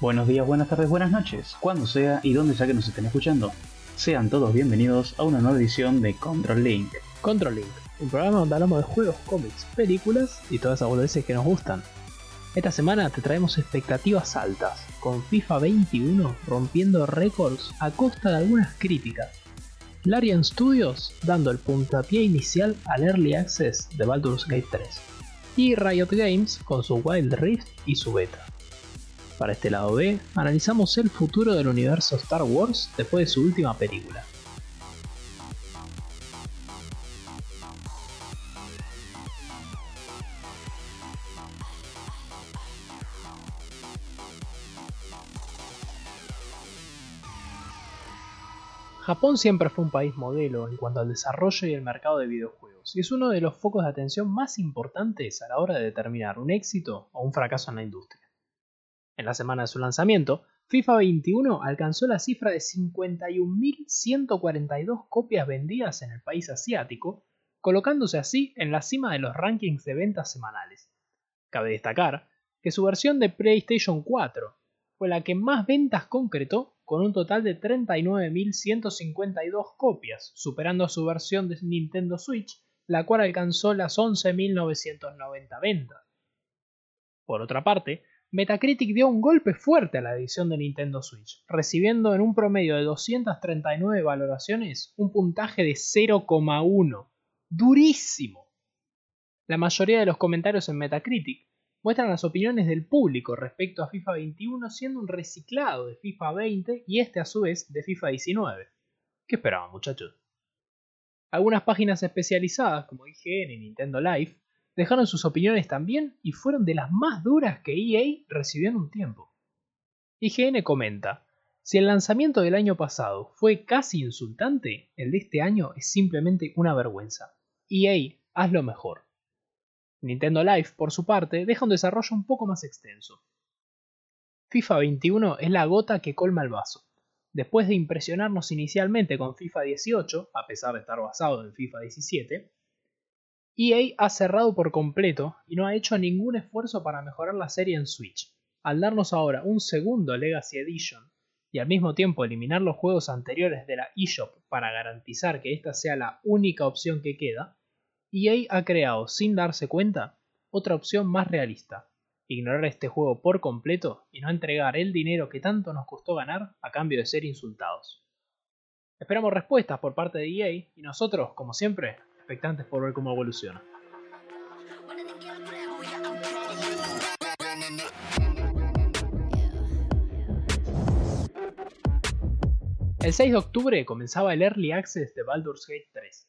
Buenos días, buenas tardes, buenas noches, cuando sea y donde sea que nos estén escuchando. Sean todos bienvenidos a una nueva edición de Control Link. Control Link, un programa donde hablamos de juegos, cómics, películas y todas esas boludeces que nos gustan. Esta semana te traemos expectativas altas, con FIFA 21 rompiendo récords a costa de algunas críticas. Larian Studios dando el puntapié inicial al Early Access de Baldur's Gate 3. Y Riot Games con su Wild Rift y su beta. Para este lado B, analizamos el futuro del universo Star Wars después de su última película. Japón siempre fue un país modelo en cuanto al desarrollo y el mercado de videojuegos, y es uno de los focos de atención más importantes a la hora de determinar un éxito o un fracaso en la industria. En la semana de su lanzamiento, FIFA 21 alcanzó la cifra de 51.142 copias vendidas en el país asiático, colocándose así en la cima de los rankings de ventas semanales. Cabe destacar que su versión de PlayStation 4 fue la que más ventas concretó con un total de 39.152 copias, superando su versión de Nintendo Switch, la cual alcanzó las 11.990 ventas. Por otra parte, Metacritic dio un golpe fuerte a la edición de Nintendo Switch, recibiendo en un promedio de 239 valoraciones un puntaje de 0,1. ¡Durísimo! La mayoría de los comentarios en Metacritic muestran las opiniones del público respecto a FIFA 21 siendo un reciclado de FIFA 20 y este a su vez de FIFA 19. ¿Qué esperaban muchachos? Algunas páginas especializadas como IGN y Nintendo Live dejaron sus opiniones también y fueron de las más duras que EA recibió en un tiempo. IGN comenta, si el lanzamiento del año pasado fue casi insultante, el de este año es simplemente una vergüenza. EA, hazlo mejor. Nintendo Live, por su parte, deja un desarrollo un poco más extenso. FIFA 21 es la gota que colma el vaso. Después de impresionarnos inicialmente con FIFA 18, a pesar de estar basado en FIFA 17, EA ha cerrado por completo y no ha hecho ningún esfuerzo para mejorar la serie en Switch. Al darnos ahora un segundo Legacy Edition y al mismo tiempo eliminar los juegos anteriores de la eShop para garantizar que esta sea la única opción que queda, EA ha creado, sin darse cuenta, otra opción más realista, ignorar este juego por completo y no entregar el dinero que tanto nos costó ganar a cambio de ser insultados. Esperamos respuestas por parte de EA y nosotros, como siempre, expectantes por ver cómo evoluciona. El 6 de octubre comenzaba el Early Access de Baldur's Gate 3,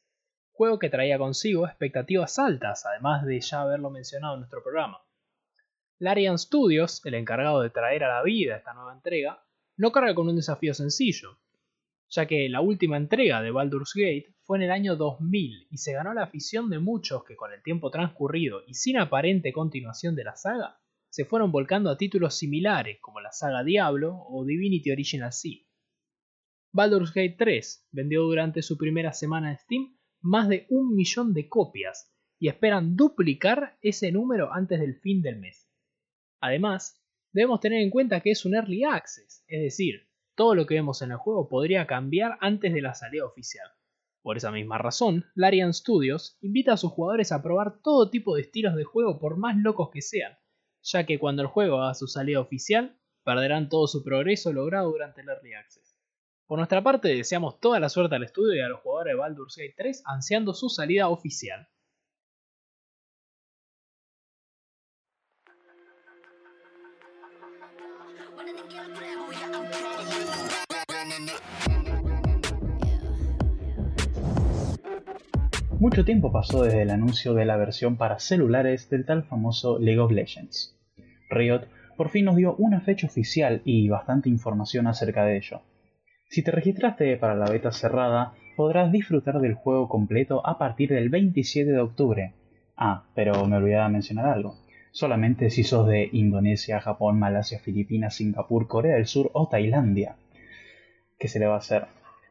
juego que traía consigo expectativas altas, además de ya haberlo mencionado en nuestro programa. Larian Studios, el encargado de traer a la vida esta nueva entrega, no carga con un desafío sencillo, ya que la última entrega de Baldur's Gate fue en el año 2000 y se ganó la afición de muchos que con el tiempo transcurrido y sin aparente continuación de la saga, se fueron volcando a títulos similares como la saga Diablo o Divinity Original Sin. Baldur's Gate 3 vendió durante su primera semana en Steam más de un millón de copias y esperan duplicar ese número antes del fin del mes. Además, debemos tener en cuenta que es un early access, es decir, todo lo que vemos en el juego podría cambiar antes de la salida oficial. Por esa misma razón, Larian Studios invita a sus jugadores a probar todo tipo de estilos de juego por más locos que sean, ya que cuando el juego haga su salida oficial, perderán todo su progreso logrado durante el Early Access. Por nuestra parte, deseamos toda la suerte al estudio y a los jugadores de Baldur's Gate 3 ansiando su salida oficial. Mucho tiempo pasó desde el anuncio de la versión para celulares del tal famoso League of Legends. Riot por fin nos dio una fecha oficial y bastante información acerca de ello. Si te registraste para la beta cerrada, podrás disfrutar del juego completo a partir del 27 de octubre. Ah, pero me olvidaba mencionar algo. Solamente si sos de Indonesia, Japón, Malasia, Filipinas, Singapur, Corea del Sur o Tailandia. ¿Qué se le va a hacer?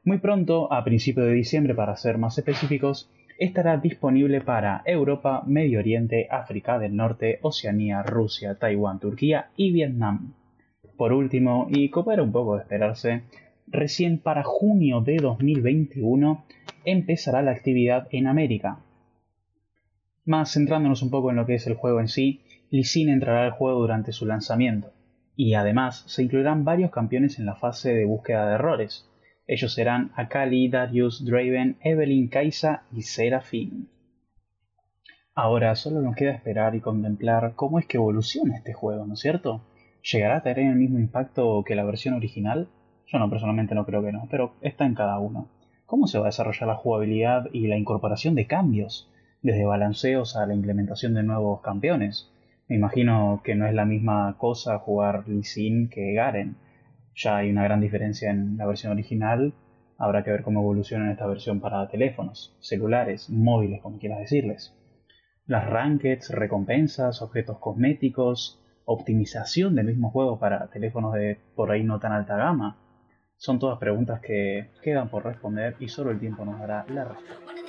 Muy pronto, a principios de diciembre para ser más específicos, estará disponible para Europa, Medio Oriente, África del Norte, Oceanía, Rusia, Taiwán, Turquía y Vietnam. Por último, y como era un poco de esperarse, recién para junio de 2021 empezará la actividad en América. Más centrándonos un poco en lo que es el juego en sí, Lee entrará al juego durante su lanzamiento, y además se incluirán varios campeones en la fase de búsqueda de errores. Ellos serán Akali, Darius, Draven, Evelyn, Kaisa y Seraphine. Ahora solo nos queda esperar y contemplar cómo es que evoluciona este juego, ¿no es cierto? ¿Llegará a tener el mismo impacto que la versión original? Yo no, personalmente no creo que no, pero está en cada uno. ¿Cómo se va a desarrollar la jugabilidad y la incorporación de cambios, desde balanceos a la implementación de nuevos campeones? Me imagino que no es la misma cosa jugar Lee que Garen. Ya hay una gran diferencia en la versión original. Habrá que ver cómo evoluciona en esta versión para teléfonos, celulares, móviles, como quieras decirles. Las rankeds, recompensas, objetos cosméticos, optimización del mismo juego para teléfonos de por ahí no tan alta gama. Son todas preguntas que quedan por responder y solo el tiempo nos dará la respuesta.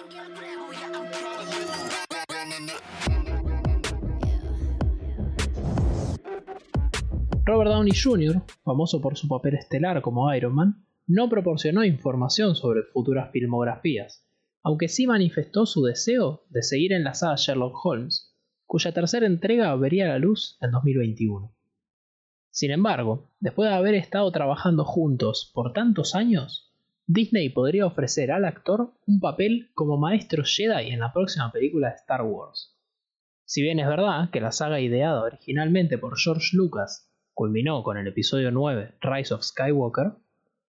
Robert Downey Jr., famoso por su papel estelar como Iron Man, no proporcionó información sobre futuras filmografías, aunque sí manifestó su deseo de seguir en la saga Sherlock Holmes, cuya tercera entrega vería la luz en 2021. Sin embargo, después de haber estado trabajando juntos por tantos años, Disney podría ofrecer al actor un papel como maestro Jedi en la próxima película de Star Wars. Si bien es verdad que la saga ideada originalmente por George Lucas culminó con el episodio 9, Rise of Skywalker,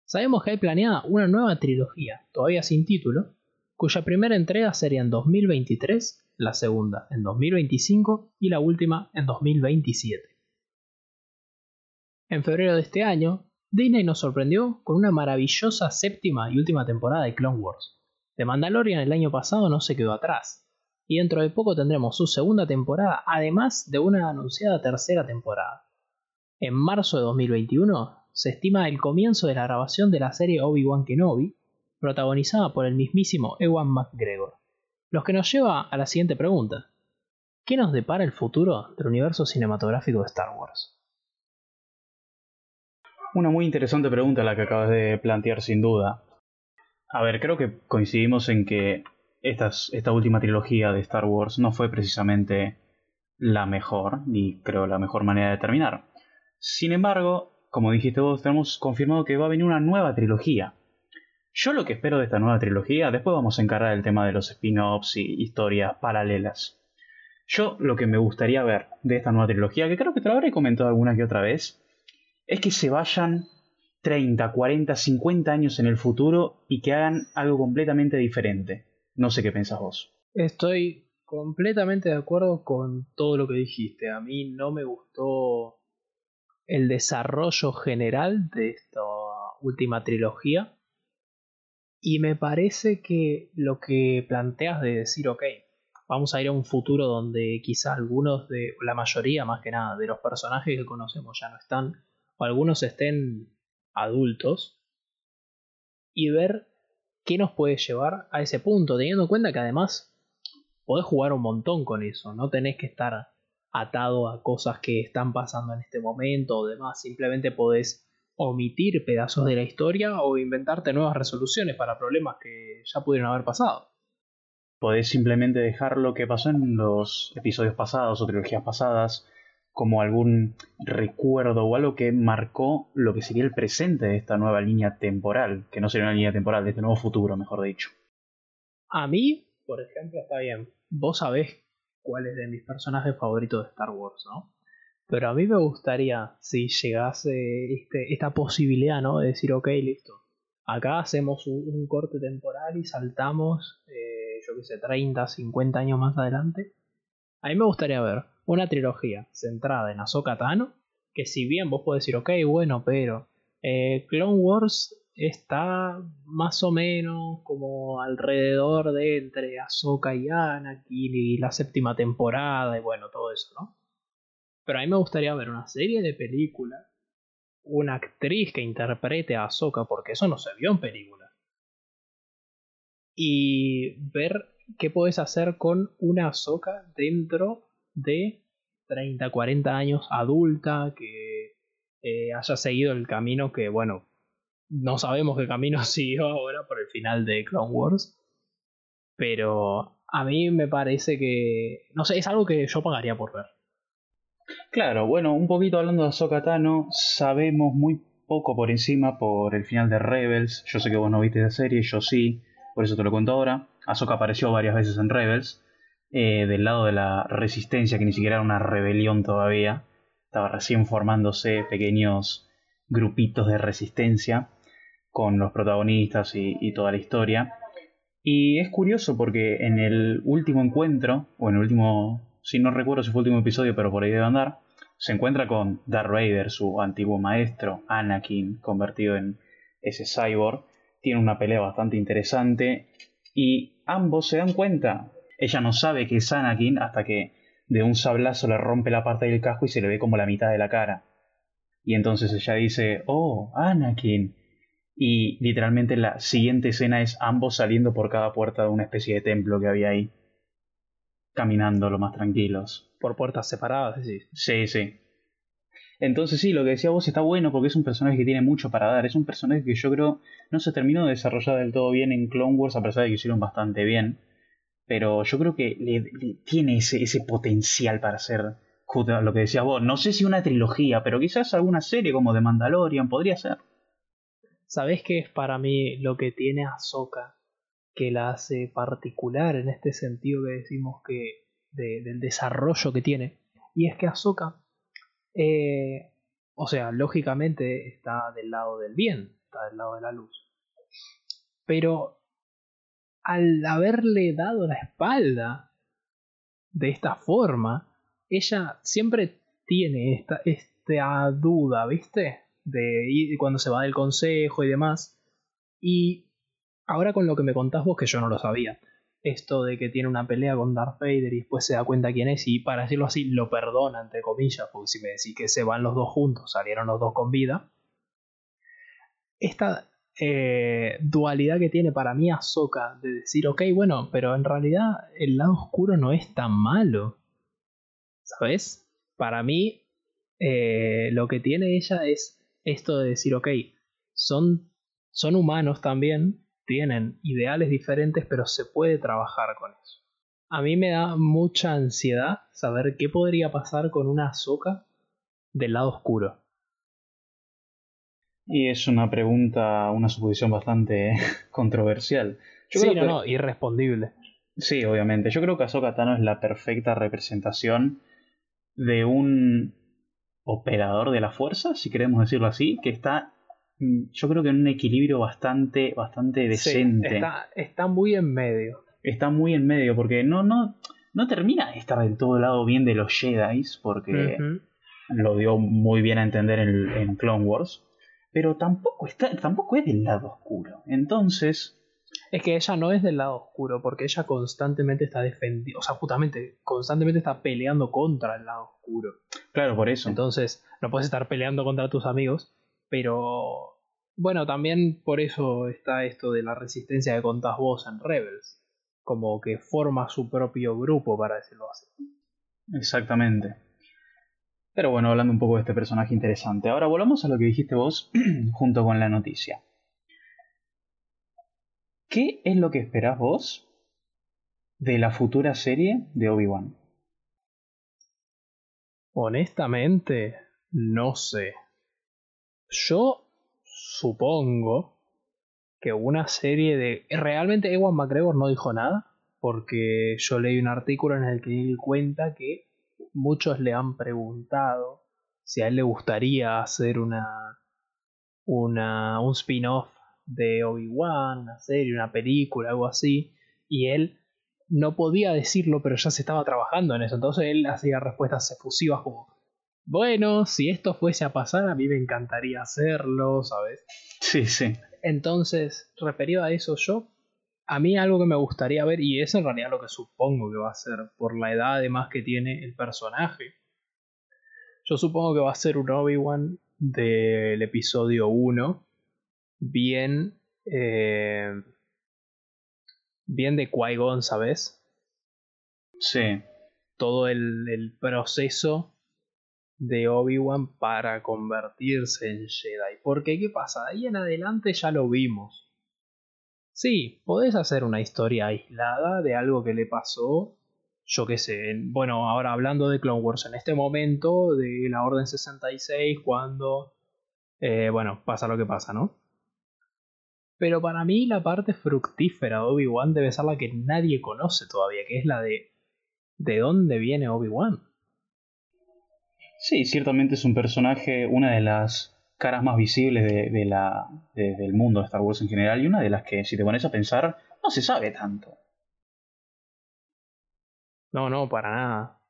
sabemos que hay planeada una nueva trilogía, todavía sin título, cuya primera entrega sería en 2023, la segunda en 2025 y la última en 2027. En febrero de este año, Disney nos sorprendió con una maravillosa séptima y última temporada de Clone Wars. The Mandalorian el año pasado no se quedó atrás, y dentro de poco tendremos su segunda temporada, además de una anunciada tercera temporada. En marzo de 2021 se estima el comienzo de la grabación de la serie Obi-Wan Kenobi, protagonizada por el mismísimo Ewan McGregor. Lo que nos lleva a la siguiente pregunta. ¿Qué nos depara el futuro del universo cinematográfico de Star Wars? Una muy interesante pregunta la que acabas de plantear sin duda. A ver, creo que coincidimos en que esta última trilogía de Star Wars no fue precisamente la mejor, ni creo la mejor manera de terminar. Sin embargo, como dijiste vos, tenemos confirmado que va a venir una nueva trilogía. Yo lo que espero de esta nueva trilogía, después vamos a encargar el tema de los spin-offs y historias paralelas. Yo lo que me gustaría ver de esta nueva trilogía, que creo que te lo habré comentado alguna que otra vez, es que se vayan 30, 40, 50 años en el futuro y que hagan algo completamente diferente. No sé qué pensás vos. Estoy completamente de acuerdo con todo lo que dijiste. A mí no me gustó el desarrollo general de esta última trilogía. Y me parece que lo que planteas de decir, ok, vamos a ir a un futuro donde quizás algunos de, la mayoría más que nada, de los personajes que conocemos ya no están, o algunos estén adultos, y ver qué nos puede llevar a ese punto, teniendo en cuenta que además podés jugar un montón con eso, no tenés que estar atado a cosas que están pasando en este momento o demás. Simplemente podés omitir pedazos de la historia o inventarte nuevas resoluciones para problemas que ya pudieron haber pasado. Podés simplemente dejar lo que pasó en los episodios pasados o trilogías pasadas como algún recuerdo o algo que marcó lo que sería el presente de esta nueva línea temporal, que no sería una línea temporal, de este nuevo futuro, mejor dicho. A mí, por ejemplo, está bien. Vos sabés cuál es de mis personajes favoritos de Star Wars, ¿no? Pero a mí me gustaría, si llegase este, esta posibilidad, ¿no? De decir, ok, listo. Acá hacemos un, corte temporal y saltamos, eh, yo qué sé, 30, 50 años más adelante. A mí me gustaría ver una trilogía centrada en Ahsoka Tano, que si bien vos podés decir, ok, bueno, pero eh, Clone Wars está más o menos como alrededor de entre Ahsoka y Anakin y la séptima temporada y bueno, todo eso, ¿no? Pero a mí me gustaría ver una serie de películas, una actriz que interprete a Ahsoka, porque eso no se vio en película. Y ver qué puedes hacer con una Ahsoka dentro de 30, 40 años adulta, que eh, haya seguido el camino que, bueno, no sabemos qué camino siguió ahora por el final de Clone Wars. Pero a mí me parece que, no sé, es algo que yo pagaría por ver. Claro, bueno, un poquito hablando de Ahsoka Tano, sabemos muy poco por encima por el final de Rebels. Yo sé que vos no viste la serie, yo sí, por eso te lo cuento ahora. Ahsoka apareció varias veces en Rebels, eh, del lado de la resistencia, que ni siquiera era una rebelión todavía. Estaba recién formándose pequeños grupitos de resistencia con los protagonistas y, toda la historia. Y es curioso porque en el último encuentro, o en el último, si no recuerdo si fue el último episodio, pero por ahí debe andar, se encuentra con Darth Vader, su antiguo maestro, Anakin, convertido en ese cyborg. Tiene una pelea bastante interesante y ambos se dan cuenta. Ella no sabe que es Anakin hasta que de un sablazo le rompe la parte del casco y se le ve como la mitad de la cara. Y entonces ella dice, oh, Anakin. Y literalmente la siguiente escena es ambos saliendo por cada puerta de una especie de templo que había ahí. Caminando lo más tranquilos. Por puertas separadas, sí. Sí, sí. Entonces sí, lo que decía vos está bueno porque es un personaje que tiene mucho para dar. Es un personaje que yo creo no se terminó de desarrollar del todo bien en Clone Wars, a pesar de que hicieron bastante bien. Pero yo creo que tiene ese, ese potencial para ser lo que decías vos. No sé si una trilogía, pero quizás alguna serie como The Mandalorian podría ser. ¿Sabés qué es para mí lo que tiene Ahsoka que la hace particular en este sentido que decimos que del desarrollo que tiene? Y es que Ahsoka, eh, o sea, lógicamente está del lado del bien, está del lado de la luz. Pero al haberle dado la espalda de esta forma, ella siempre tiene esta, esta duda, ¿viste? De cuando se va del consejo y demás. Y ahora con lo que me contás vos, que yo no lo sabía, esto de que tiene una pelea con Darth Vader y después se da cuenta quién es y para decirlo así lo perdona entre comillas, porque si me decís que se van los dos juntos, salieron los dos con vida. Esta eh, dualidad que tiene para mí Ahsoka de decir, ok, bueno, pero en realidad el lado oscuro no es tan malo. ¿Sabes? Para mí eh, lo que tiene ella es esto de decir, ok, son, son humanos también, tienen ideales diferentes, pero se puede trabajar con eso. A mí me da mucha ansiedad saber qué podría pasar con una soca del lado oscuro. Y es una pregunta, una suposición bastante controversial. sí, no, no, irrespondible. Sí, obviamente. Yo creo que Ahsoka Tano es la perfecta representación de un operador de la fuerza, si queremos decirlo así, que está mm, yo creo que en un equilibrio bastante, bastante decente. está, muy en medio. Está muy en medio, porque no, no, no termina de estar del todo lado bien de los Jedi, porque lo dio muy bien a entender en, en, Clone Wars, pero tampoco, está, tampoco es del lado oscuro. Entonces, es que ella no es del lado oscuro, porque ella constantemente está defendiendo, o sea, justamente, constantemente está peleando contra el lado oscuro. Claro, por eso. Entonces, no puedes estar peleando contra tus amigos, pero bueno, también por eso está esto de la resistencia que contás vos en Rebels, como que forma su propio grupo, para decirlo así. Exactamente. Pero bueno, hablando un poco de este personaje interesante, ahora volvamos a lo que dijiste vos junto con la noticia. ¿Qué es lo que esperás vos de la futura serie de Obi-Wan? Honestamente, no sé. Yo supongo que una serie de... Realmente Ewan McGregor no dijo nada, porque yo leí un artículo en el que él cuenta que muchos le han preguntado si a él le gustaría hacer una, una un spin-off de Obi-Wan, una serie, una película, algo así, y él no podía decirlo, pero ya se estaba trabajando en eso. Entonces él hacía respuestas efusivas como, bueno, si esto fuese a pasar, a mí me encantaría hacerlo, ¿sabes? Sí, sí. Entonces, referido a eso, yo, a mí algo que me gustaría ver, y es en realidad lo que supongo que va a ser, por la edad además que tiene el personaje, yo supongo que va a ser un Obi-Wan del episodio 1, bien. Eh, bien de Qui-Gon, ¿sabes? Sí. Todo el, proceso de Obi-Wan para convertirse en Jedi. Porque, ¿qué pasa? De ahí en adelante ya lo vimos. Sí, podés hacer una historia aislada de algo que le pasó, yo qué sé, bueno, ahora hablando de Clone Wars, en este momento de la Orden 66, cuando, eh, bueno, pasa lo que pasa, ¿no? Pero para mí la parte fructífera de Obi-Wan debe ser la que nadie conoce todavía, que es la de ¿de dónde viene Obi-Wan? Sí, ciertamente es un personaje, una de las caras más visibles de, la, del mundo de Star Wars en general y una de las que, si te pones a pensar, no se sabe tanto. No, no, para nada.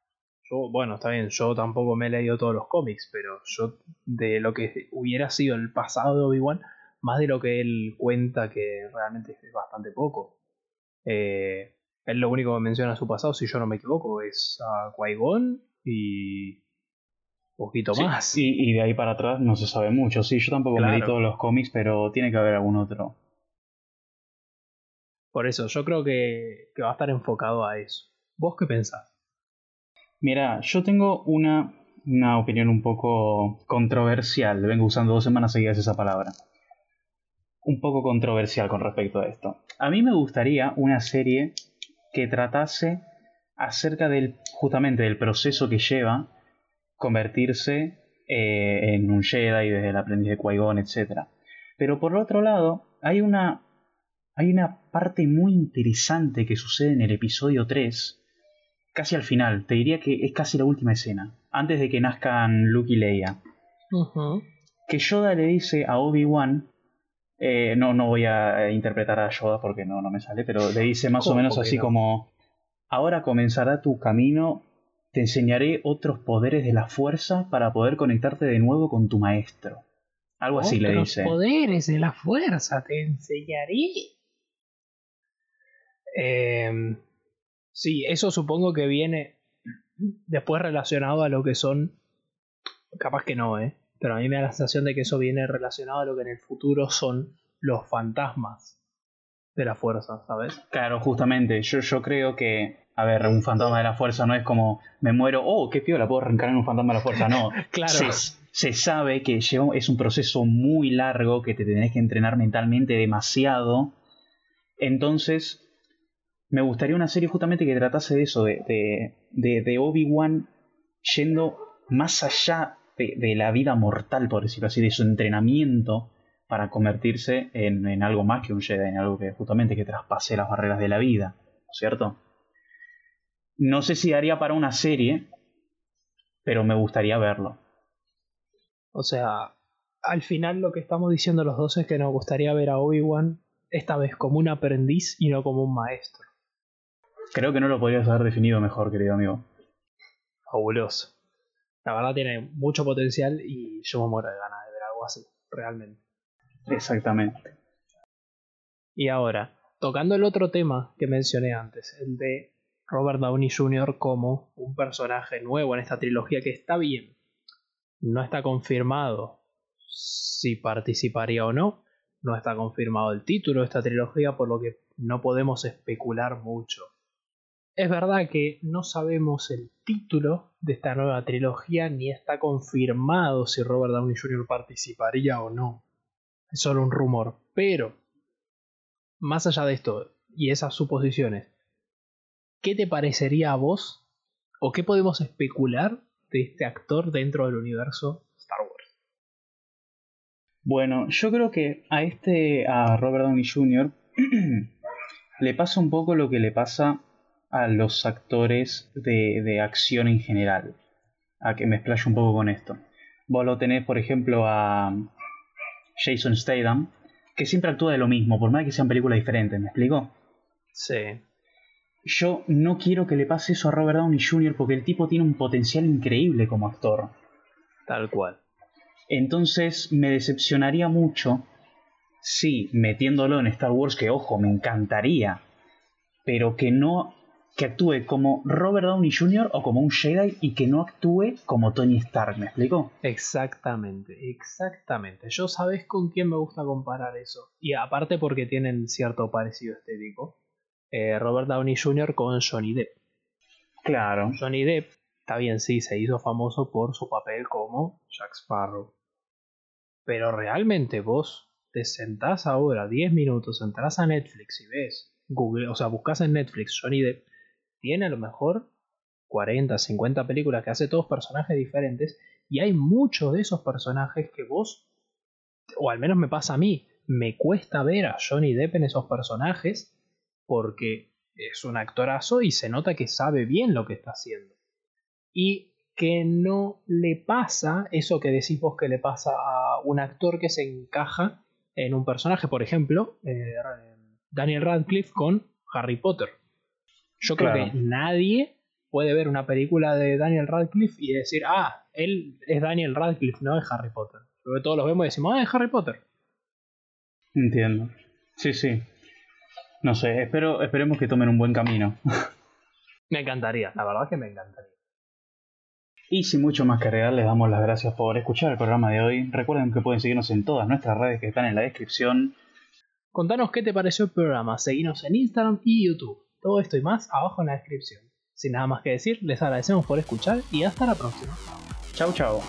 Yo, bueno, está bien, yo tampoco me he leído todos los cómics, pero yo de lo que hubiera sido el pasado de Obi-Wan, más de lo que él cuenta, que realmente es bastante poco. Eh, él lo único que menciona su pasado, si yo no me equivoco, es a Qui-Gon y poquito más. Y, de ahí para atrás no se sabe mucho. Sí, yo tampoco me leí todos los cómics, pero tiene que haber algún otro. Por eso, yo creo que, que va a estar enfocado a eso. ¿Vos qué pensás? Mira, yo tengo una, una opinión un poco controversial. Vengo usando dos semanas seguidas esa palabra. Un poco controversial con respecto a esto. A mí me gustaría una serie que tratase acerca del justamente del proceso que lleva convertirse eh, en un Jedi desde el aprendiz de Qui-Gon, etc. Pero por otro lado, hay una, hay una parte muy interesante que sucede en el episodio 3, casi al final, te diría que es casi la última escena, antes de que nazcan Luke y Leia. Que Yoda le dice a Obi-Wan, eh, no, no voy a interpretar a Yoda porque no, no me sale, pero le dice más o menos así como, ahora comenzará tu camino te enseñaré otros poderes de la fuerza para poder conectarte de nuevo con tu maestro. Algo así le dice. poderes de la fuerza te enseñaré. Em, sí, eso supongo que viene después relacionado a lo que son. Capaz que no, ¿eh? Pero a mí me da la sensación de que eso viene relacionado a lo que en el futuro son los fantasmas de la fuerza, ¿sabes? Claro, justamente. Yo, yo creo que a ver, un fantasma de la fuerza no es como me muero, oh, qué la puedo arrancar en un fantasma de la fuerza. No, claro. Se, sabe que es un proceso muy largo, que te tenés que entrenar mentalmente demasiado. Entonces, me gustaría una serie justamente que tratase de eso, de, de, Obi-Wan yendo más allá de, la vida mortal, por decirlo así, de su entrenamiento para convertirse en, en algo más que un Jedi, en algo que justamente que traspase las barreras de la vida, ¿cierto? No sé si daría para una serie, pero me gustaría verlo. O sea, al final lo que estamos diciendo los dos es que nos gustaría ver a Obi-Wan esta vez como un aprendiz y no como un maestro. Creo que no lo podrías haber definido mejor, querido amigo. Fabuloso. La verdad tiene mucho potencial y yo me muero de ganas de ver algo así, realmente. Exactamente. Y ahora, tocando el otro tema que mencioné antes, el de Robert Downey Jr. como un personaje nuevo en esta trilogía que está bien. No está confirmado si participaría o no. No está confirmado el título de esta trilogía, por lo que no podemos especular mucho. Es verdad que no sabemos el título de esta nueva trilogía ni está confirmado si Robert Downey Jr. participaría o no. Es solo un rumor. Pero, más allá de esto y esas suposiciones, ¿qué te parecería a vos o qué podemos especular de este actor dentro del universo Star Wars? Bueno, yo creo que a este, a Robert Downey Jr., le pasa un poco lo que le pasa a los actores de, de acción en general. A que me explayo un poco con esto. Vos lo tenés, por ejemplo, a Jason Statham, que siempre actúa de lo mismo, por más que sean películas diferentes, ¿me explico? Sí yo no quiero que le pase eso a Robert Downey Jr. porque el tipo tiene un potencial increíble como actor. Tal cual. Entonces me decepcionaría mucho si metiéndolo en Star Wars, que ojo, me encantaría, pero que no que actúe como Robert Downey Jr. o como un Jedi y que no actúe como Tony Stark, ¿me explico? Exactamente, exactamente. Yo sabes con quién me gusta comparar eso. Y aparte porque tienen cierto parecido estético. Eh, Robert Downey Jr. con Johnny Depp. Claro. Johnny Depp Está bien, sí, se hizo famoso por su papel como Jack Sparrow. Pero realmente vos te sentás ahora 10 minutos, entras a Netflix y ves, Google, o sea, buscas en Netflix Johnny Depp, tiene a lo mejor 40, 50 películas que hace todos personajes diferentes y hay muchos de esos personajes que vos, o al menos me pasa a mí, me cuesta ver a Johnny Depp en esos personajes porque es un actorazo y se nota que sabe bien lo que está haciendo. Y que no le pasa eso que decís vos que le pasa a un actor que se encaja en un personaje, por ejemplo, eh, Daniel Radcliffe con Harry Potter. Yo creo que nadie puede ver una película de Daniel Radcliffe y decir, ah, él es Daniel Radcliffe, no es Harry Potter. Sobre todos los vemos y decimos, ah, es Harry Potter. Entiendo. Sí, sí. No sé, espero, esperemos que tomen un buen camino. me encantaría, la verdad que me encantaría. Y sin mucho más que agregar, les damos las gracias por escuchar el programa de hoy. Recuerden que pueden seguirnos en todas nuestras redes que están en la descripción. Contanos qué te pareció el programa, seguinos en Instagram y YouTube. Todo esto y más abajo en la descripción. Sin nada más que decir, les agradecemos por escuchar y hasta la próxima. Chau chau.